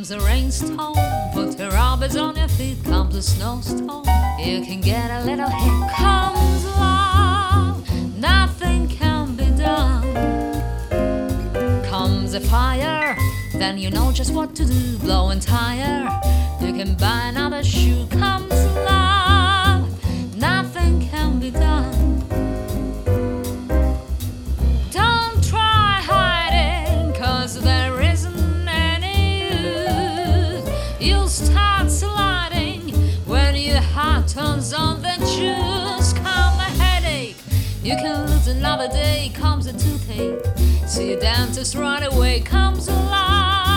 Comes a rainstorm, put your rubbers on your feet. Comes a snowstorm, you can get a little hit. Comes love, nothing can be done. Comes a fire, then you know just what to do. Blowing tire, you can buy another shoe. Comes turns on the juice. Come a headache, you can lose another day. Comes a toothache, see your dentist right away. Comes a lie.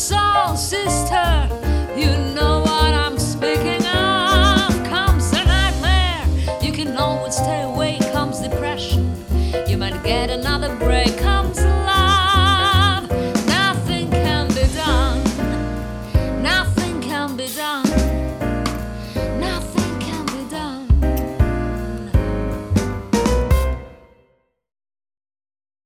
soul sister.